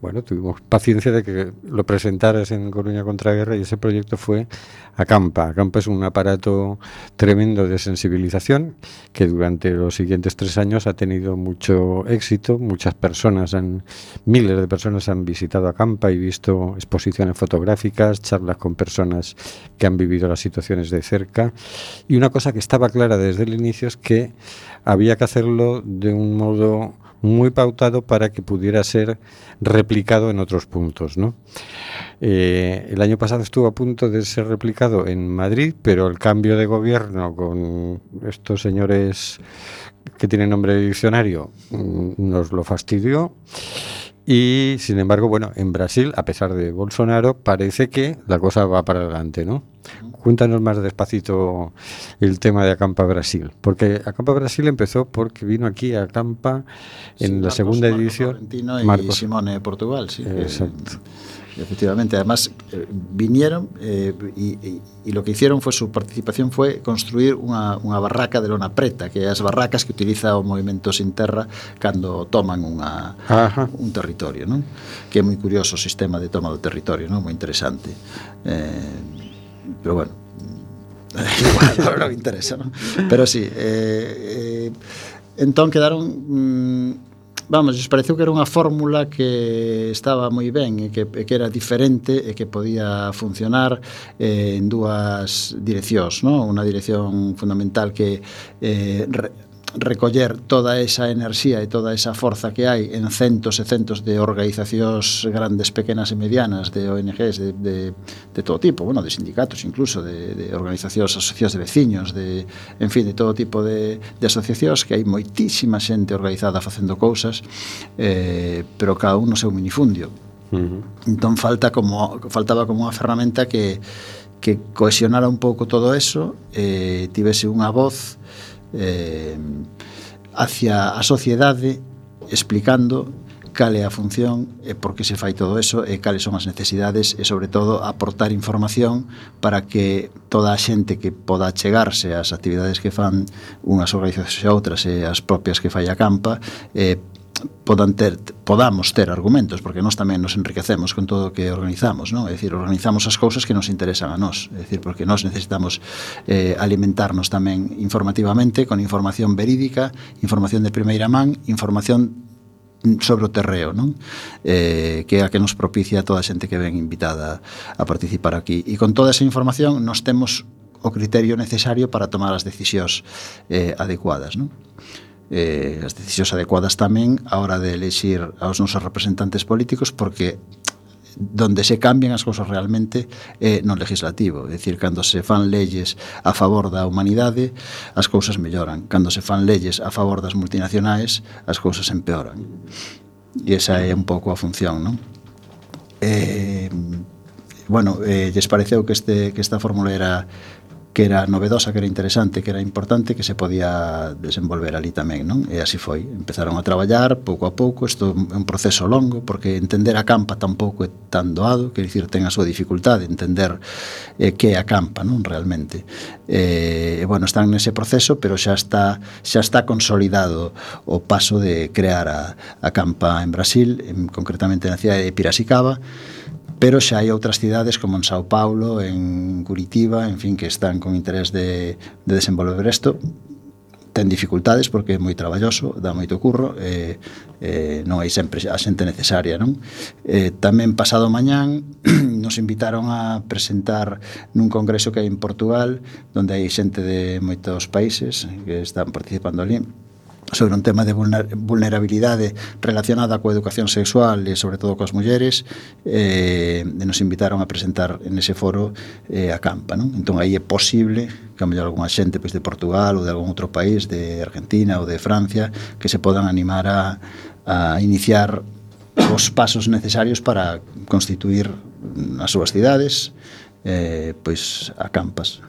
bueno, tuvimos paciencia de que lo presentaras en Coruña contra Guerra y ese proyecto fue Acampa. Acampa es un aparato tremendo de sensibilización que durante los siguientes tres años ha tenido mucho éxito. Muchas personas, han, miles de personas han visitado Acampa y visto exposiciones fotográficas, charlas con personas que han vivido las situaciones de cerca. Y una cosa que estaba clara desde el inicio es que había que hacerlo de un modo muy pautado para que pudiera ser replicado en otros puntos. ¿no? Eh, el año pasado estuvo a punto de ser replicado en Madrid, pero el cambio de gobierno con estos señores que tienen nombre de diccionario mm, nos lo fastidió. Y sin embargo, bueno, en Brasil, a pesar de Bolsonaro, parece que la cosa va para adelante, ¿no? Cuéntanos más despacito el tema de Acampa Brasil, porque Acampa Brasil empezó porque vino aquí a Acampa en Sí, la Marcos- segunda Marcos edición. Florentino y Marcos- Simone de Portugal, sí. que- Exacto. Efectivamente, además eh, vinieron eh, y, y, y, lo que hicieron fue su participación fue construir unha, unha barraca de lona preta, que é as barracas que utiliza o movimento sin terra cando toman unha, Ajá. un territorio, non? Que é moi curioso o sistema de toma do territorio, non? Moi interesante. Eh, pero bueno, igual, non, non interesa, non? Pero sí, eh, eh, entón quedaron... Mm, vamos, lles pareceu que era unha fórmula que estaba moi ben e que, que era diferente e que podía funcionar eh, en dúas direccións, non? Unha dirección fundamental que eh, re, recoller toda esa enerxía e toda esa forza que hai en centos e centos de organizacións grandes, pequenas e medianas, de ONGs, de, de, de todo tipo, bueno, de sindicatos incluso, de, de organizacións, asociacións de veciños, de, en fin, de todo tipo de, de asociacións, que hai moitísima xente organizada facendo cousas, eh, pero cada un no seu minifundio. Uh -huh. Entón falta como faltaba como unha ferramenta que que cohesionara un pouco todo eso, eh, tivese unha voz eh, hacia a sociedade explicando cal é a función e por que se fai todo eso e cales son as necesidades e sobre todo aportar información para que toda a xente que poda chegarse ás actividades que fan unhas organizacións e outras e as propias que fai a campa eh, podan ter, podamos ter argumentos, porque nós tamén nos enriquecemos con todo o que organizamos, non? É dicir, organizamos as cousas que nos interesan a nós, é dicir, porque nós necesitamos eh, alimentarnos tamén informativamente con información verídica, información de primeira man, información sobre o terreo, non? Eh, que é a que nos propicia toda a xente que ven invitada a participar aquí. E con toda esa información nos temos o criterio necesario para tomar as decisións eh, adecuadas, non? eh, as decisións adecuadas tamén a hora de elexir aos nosos representantes políticos porque donde se cambian as cousas realmente é eh, no legislativo, é dicir, cando se fan leyes a favor da humanidade, as cousas melloran, cando se fan leyes a favor das multinacionais, as cousas empeoran. E esa é un pouco a función, non? Eh, bueno, eh, lles pareceu que este que esta fórmula era que era novedosa, que era interesante, que era importante, que se podía desenvolver ali tamén, non? E así foi. Empezaron a traballar pouco a pouco, isto é un proceso longo, porque entender a campa tampouco é tan doado, quer dicir, ten a súa dificultade entender eh, que é a campa, non? Realmente. Eh, e, eh, bueno, están nese proceso, pero xa está xa está consolidado o paso de crear a, a campa en Brasil, en, concretamente na cidade de Piracicaba, pero xa hai outras cidades como en Sao Paulo, en Curitiba, en fin, que están con interés de, de desenvolver isto, ten dificultades porque é moi traballoso, dá moito curro, e, eh, eh, non hai sempre a xente necesaria, non? Eh, tamén pasado mañán nos invitaron a presentar nun congreso que hai en Portugal, onde hai xente de moitos países que están participando ali, sobre un tema de vulnerabilidade relacionada coa educación sexual e sobre todo coas mulleres eh, e nos invitaron a presentar en ese foro eh, a campa non? entón aí é posible que a mellor algunha xente pois, de Portugal ou de algún outro país de Argentina ou de Francia que se podan animar a, a iniciar os pasos necesarios para constituir as súas cidades eh, pois a campas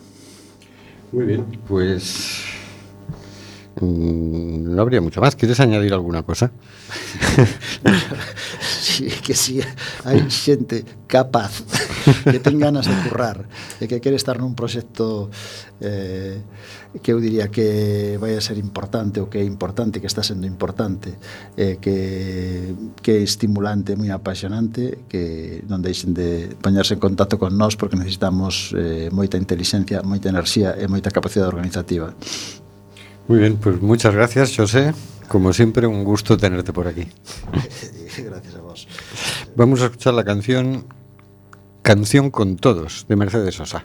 Muy bien, pues Mm, no habría mucho más. ¿Quieres añadir alguna cosa? sí, que sí, hai xente capaz que ten ganas de currar e que quere estar nun proxecto eh, que eu diría que vai a ser importante ou que é importante, que está sendo importante, eh, que, que é estimulante, moi apasionante, que non deixen de poñerse en contacto con nós porque necesitamos eh, moita inteligencia, moita enerxía e moita capacidade organizativa. Muy bien, pues muchas gracias, José. Como siempre, un gusto tenerte por aquí. Gracias a vos. Vamos a escuchar la canción Canción con Todos, de Mercedes Sosa.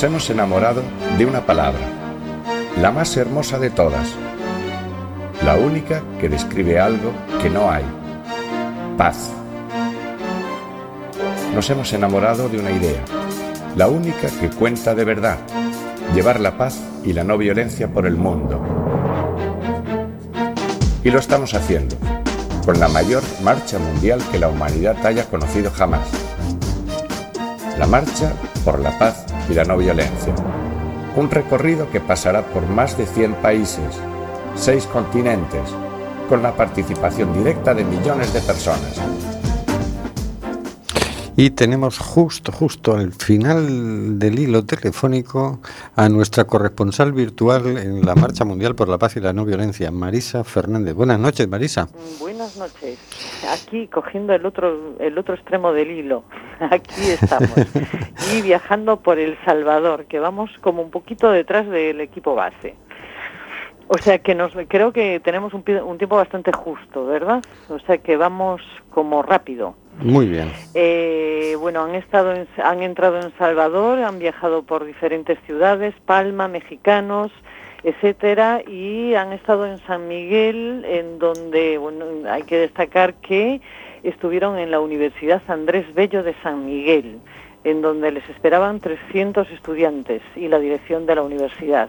Nos hemos enamorado de una palabra, la más hermosa de todas, la única que describe algo que no hay, paz. Nos hemos enamorado de una idea, la única que cuenta de verdad, llevar la paz y la no violencia por el mundo. Y lo estamos haciendo, con la mayor marcha mundial que la humanidad haya conocido jamás. La marcha por la paz y la no violencia. Un recorrido que pasará por más de 100 países, seis continentes, con la participación directa de millones de personas. Y tenemos justo, justo al final del hilo telefónico a nuestra corresponsal virtual en la Marcha Mundial por la Paz y la No Violencia, Marisa Fernández. Buenas noches, Marisa. Buenas noches. Aquí cogiendo el otro el otro extremo del hilo. Aquí estamos. y viajando por El Salvador, que vamos como un poquito detrás del equipo base. O sea que nos creo que tenemos un, tiempo bastante justo, ¿verdad? O sea que vamos como rápido. Muy bien. Eh, bueno, han estado, en- han entrado en Salvador, han viajado por diferentes ciudades, Palma, mexicanos, etcétera, y han estado en San Miguel, en donde, bueno, hay que destacar que estuvieron en la Universidad Andrés Bello de San Miguel, en donde les esperaban 300 estudiantes y la dirección de la universidad.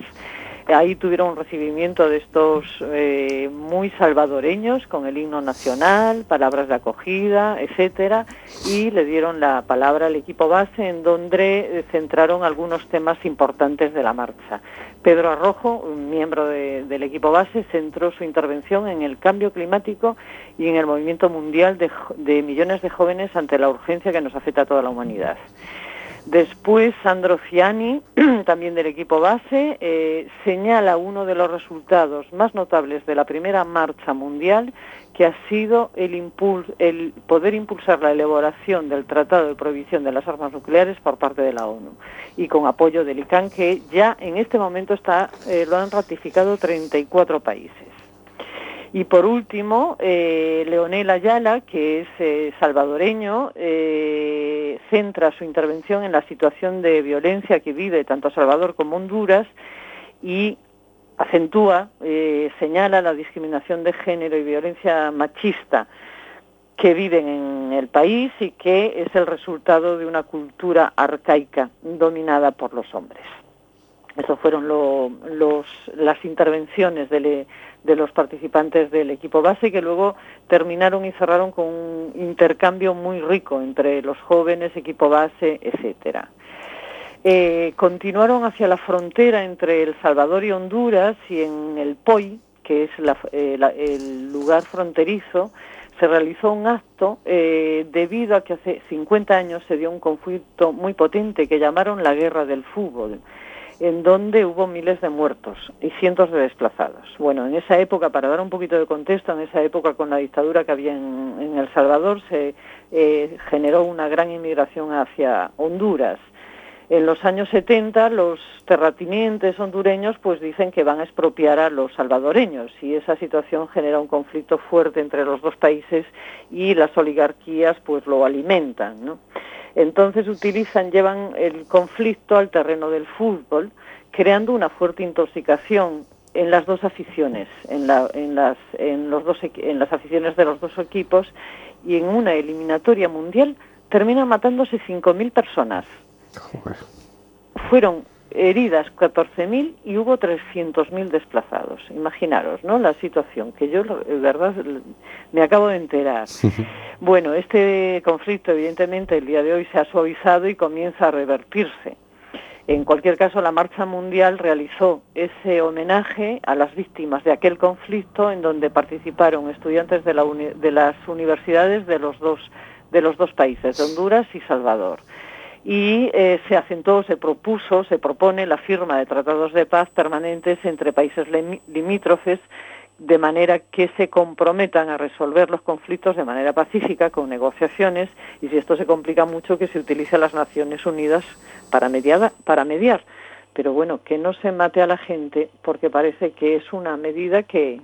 Ahí tuvieron un recibimiento de estos eh, muy salvadoreños con el himno nacional, palabras de acogida, etcétera, y le dieron la palabra al equipo base en donde eh, centraron algunos temas importantes de la marcha. Pedro Arrojo, miembro de- del equipo base, centró su intervención en el cambio climático y en el movimiento mundial de millones de jóvenes ante la urgencia que nos afecta a toda la humanidad. Después, Sandro Ciani, también del equipo base, eh, señala uno de los resultados más notables de la primera marcha mundial, que ha sido el, poder impulsar la elaboración del Tratado de Prohibición de las Armas Nucleares por parte de la ONU y con apoyo del ICANN, que ya en este momento eh, lo han ratificado 34 países. Y por último, eh, Leonel Ayala, que es eh, salvadoreño, eh, centra su intervención en la situación de violencia que vive tanto Salvador como Honduras y acentúa, señala la discriminación de género y violencia machista que viven en el país y que es el resultado de una cultura arcaica dominada por los hombres. Esas fueron las intervenciones del- de los participantes del equipo base que luego terminaron y cerraron con un intercambio muy rico entre los jóvenes, equipo base, etcétera. Eh, continuaron hacia la frontera entre El Salvador y Honduras y en el POI, que es eh, el lugar fronterizo, se realizó un acto eh, debido a que hace 50 años se dio un conflicto muy potente que llamaron la guerra del fútbol en donde hubo miles de muertos y cientos de desplazados. Bueno, en esa época, para dar un poquito de contexto, en esa época con la dictadura que había en, El Salvador se eh, generó una gran inmigración hacia Honduras. En los años 70 los terratenientes hondureños pues dicen que van a expropiar a los salvadoreños y esa situación genera un conflicto fuerte entre los dos países y las oligarquías pues lo alimentan. Entonces utilizan, llevan el conflicto al terreno del fútbol, creando una fuerte intoxicación en las dos aficiones, en, la- en las, en, los dos, en las aficiones de los dos equipos y en una eliminatoria mundial terminan matándose 5.000 personas. Fueron heridas 14.000 y hubo 300.000 desplazados. Imaginaros, ¿no? La situación que yo, de verdad, me acabo de enterar. Bueno, este conflicto evidentemente el día de hoy se ha suavizado y comienza a revertirse. En cualquier caso, la Marcha Mundial realizó ese homenaje a las víctimas de aquel conflicto en donde participaron estudiantes de, la uni- de las universidades de los dos de los dos países, de Honduras y Salvador. Y eh, se acentuó, se propuso, se propone la firma de tratados de paz permanentes entre países limítrofes de manera que se comprometan a resolver los conflictos de manera pacífica con negociaciones y si esto se complica mucho que se utilice a las Naciones Unidas para mediar. Pero bueno, que no se mate a la gente porque parece que es una medida que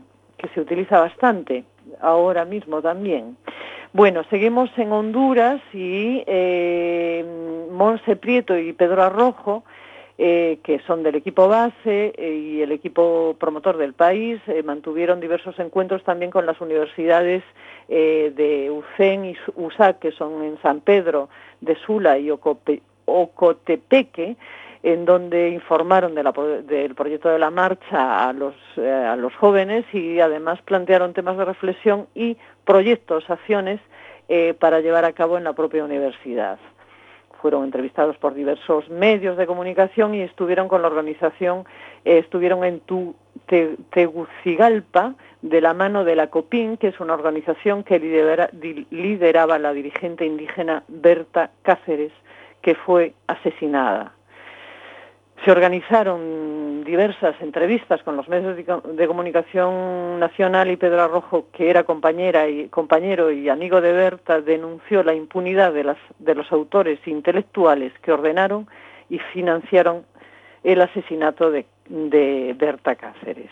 se utiliza bastante ahora mismo también. Bueno, seguimos en Honduras y eh, Monse Prieto y Pedro Arrojo eh, que son del equipo base eh, y el equipo promotor del país, mantuvieron diversos encuentros también con las universidades de UCEN y USAC, que son en San Pedro de Sula y Ocotepeque, en donde informaron del proyecto de la marcha a los, eh, a los jóvenes y además plantearon temas de reflexión y proyectos, acciones eh, para llevar a cabo en la propia universidad fueron entrevistados por diversos medios de comunicación y estuvieron con la organización, eh, estuvieron en tu, Te- Tegucigalpa de la mano de la COPIN, que es una organización que lideraba la dirigente indígena Berta Cáceres, que fue asesinada. Se organizaron diversas entrevistas con los medios de, co- de comunicación nacional y Pedro Arrojo, que era compañera y, compañero y amigo de Berta, denunció la impunidad de, los autores intelectuales que ordenaron y financiaron el asesinato de, Berta Cáceres.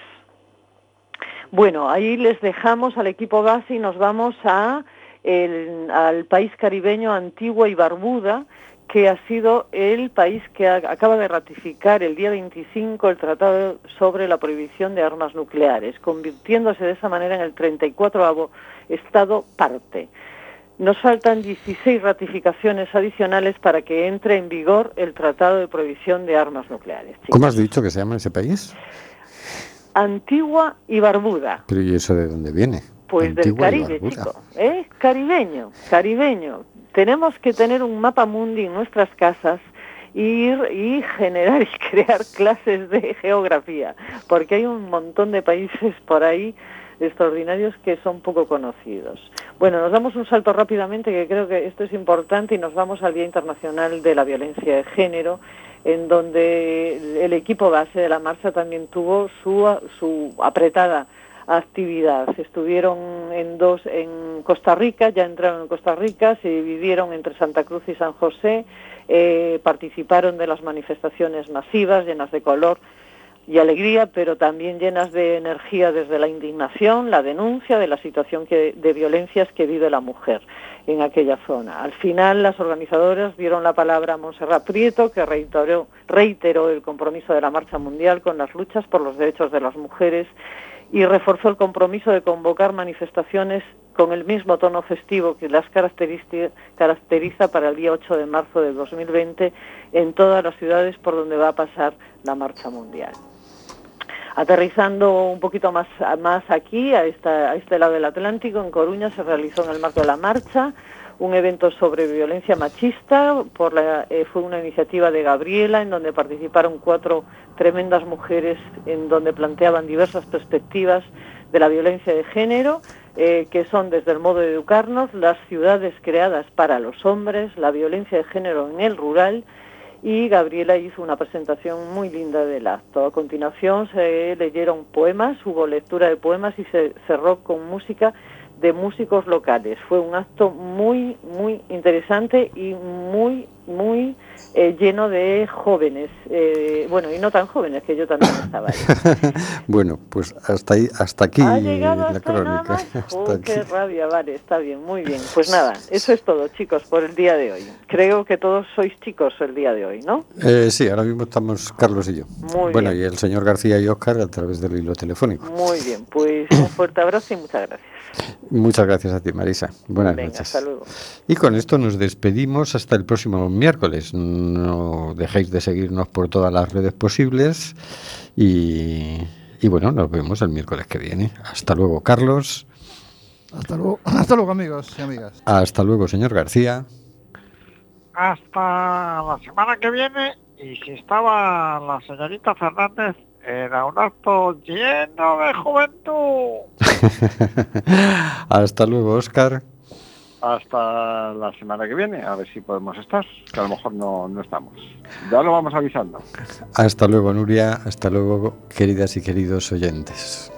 Bueno, ahí les dejamos al equipo base y nos vamos al país caribeño Antigua y Barbuda, que ha sido el país que ha- acaba de ratificar el día 25 el Tratado sobre la Prohibición de Armas Nucleares, convirtiéndose de esa manera en el 34 Estado parte. Nos faltan 16 ratificaciones adicionales para que entre en vigor el Tratado de Prohibición de Armas Nucleares. chicos. ¿Cómo has dicho que se llama ese país? Antigua y Barbuda. Pero ¿y eso de dónde viene? Pues del Antigua Caribe, chico. ¿Eh? Caribeño, caribeño. Tenemos que tener un mapa mundi en nuestras casas ir y generar y crear clases de geografía, porque hay un montón de países por ahí extraordinarios que son poco conocidos. Bueno, nos damos un salto rápidamente, que creo que esto es importante, y nos vamos al Día Internacional de la Violencia de Género, en donde el equipo base de la marcha también tuvo su, su apretada actividad. Estuvieron en dos en Costa Rica, ya entraron en Costa Rica, se dividieron entre Santa Cruz y San José, eh, participaron de las manifestaciones masivas, llenas de color y alegría, pero también llenas de energía desde la indignación, la denuncia de la situación de violencias que vive la mujer en aquella zona. Al final, las organizadoras dieron la palabra a Montserrat Prieto, que reiteró el compromiso de la Marcha Mundial con las luchas por los derechos de las mujeres y reforzó el compromiso de convocar manifestaciones con el mismo tono festivo que las caracteriza para el día 8 de marzo de 2020 en todas las ciudades por donde va a pasar la Marcha Mundial. Aterrizando un poquito más, más aquí, a este lado del Atlántico, en Coruña se realizó en el marco de la marcha un evento sobre violencia machista. Por la, eh, fue una iniciativa de Gabriela en donde participaron cuatro tremendas mujeres en donde planteaban diversas perspectivas de la violencia de género, eh, que son desde el modo de educarnos, las ciudades creadas para los hombres, la violencia de género en el rural y Gabriela hizo una presentación muy linda del acto. A continuación se leyeron poemas, hubo lectura de poemas y se cerró con música de músicos locales. Fue un acto muy, muy interesante y muy, muy eh, lleno de jóvenes. Eh, bueno, y no tan jóvenes, que yo también estaba ahí. bueno, pues hasta ahí, hasta aquí ¿Ha llegado la hasta crónica. Hasta Oh, aquí. qué rabia, vale, está bien, muy bien. Pues nada, eso es todo, chicos, por el día de hoy. Creo que todos sois chicos el día de hoy, ¿no? Eh, sí, ahora mismo estamos Carlos y yo. Muy bueno, bien. y el señor García y Óscar a través del hilo telefónico. Muy bien, pues un fuerte abrazo y muchas gracias. Muchas gracias a ti, Marisa. Buenas Venga, noches. hasta luego. Y con esto nos despedimos hasta el próximo miércoles. No dejéis de seguirnos por todas las redes posibles y, y bueno, nos vemos el miércoles que viene. Hasta luego, Carlos. Hasta luego, hasta luego amigos y amigas. Hasta luego, señor García. Hasta la semana que viene y si estaba la señorita Fernández era un acto lleno de juventud. Hasta luego, Óscar. Hasta la semana que viene, a ver si podemos estar, que a lo mejor no, no estamos. Ya lo vamos avisando. Hasta luego, Nuria. Hasta luego, queridas y queridos oyentes.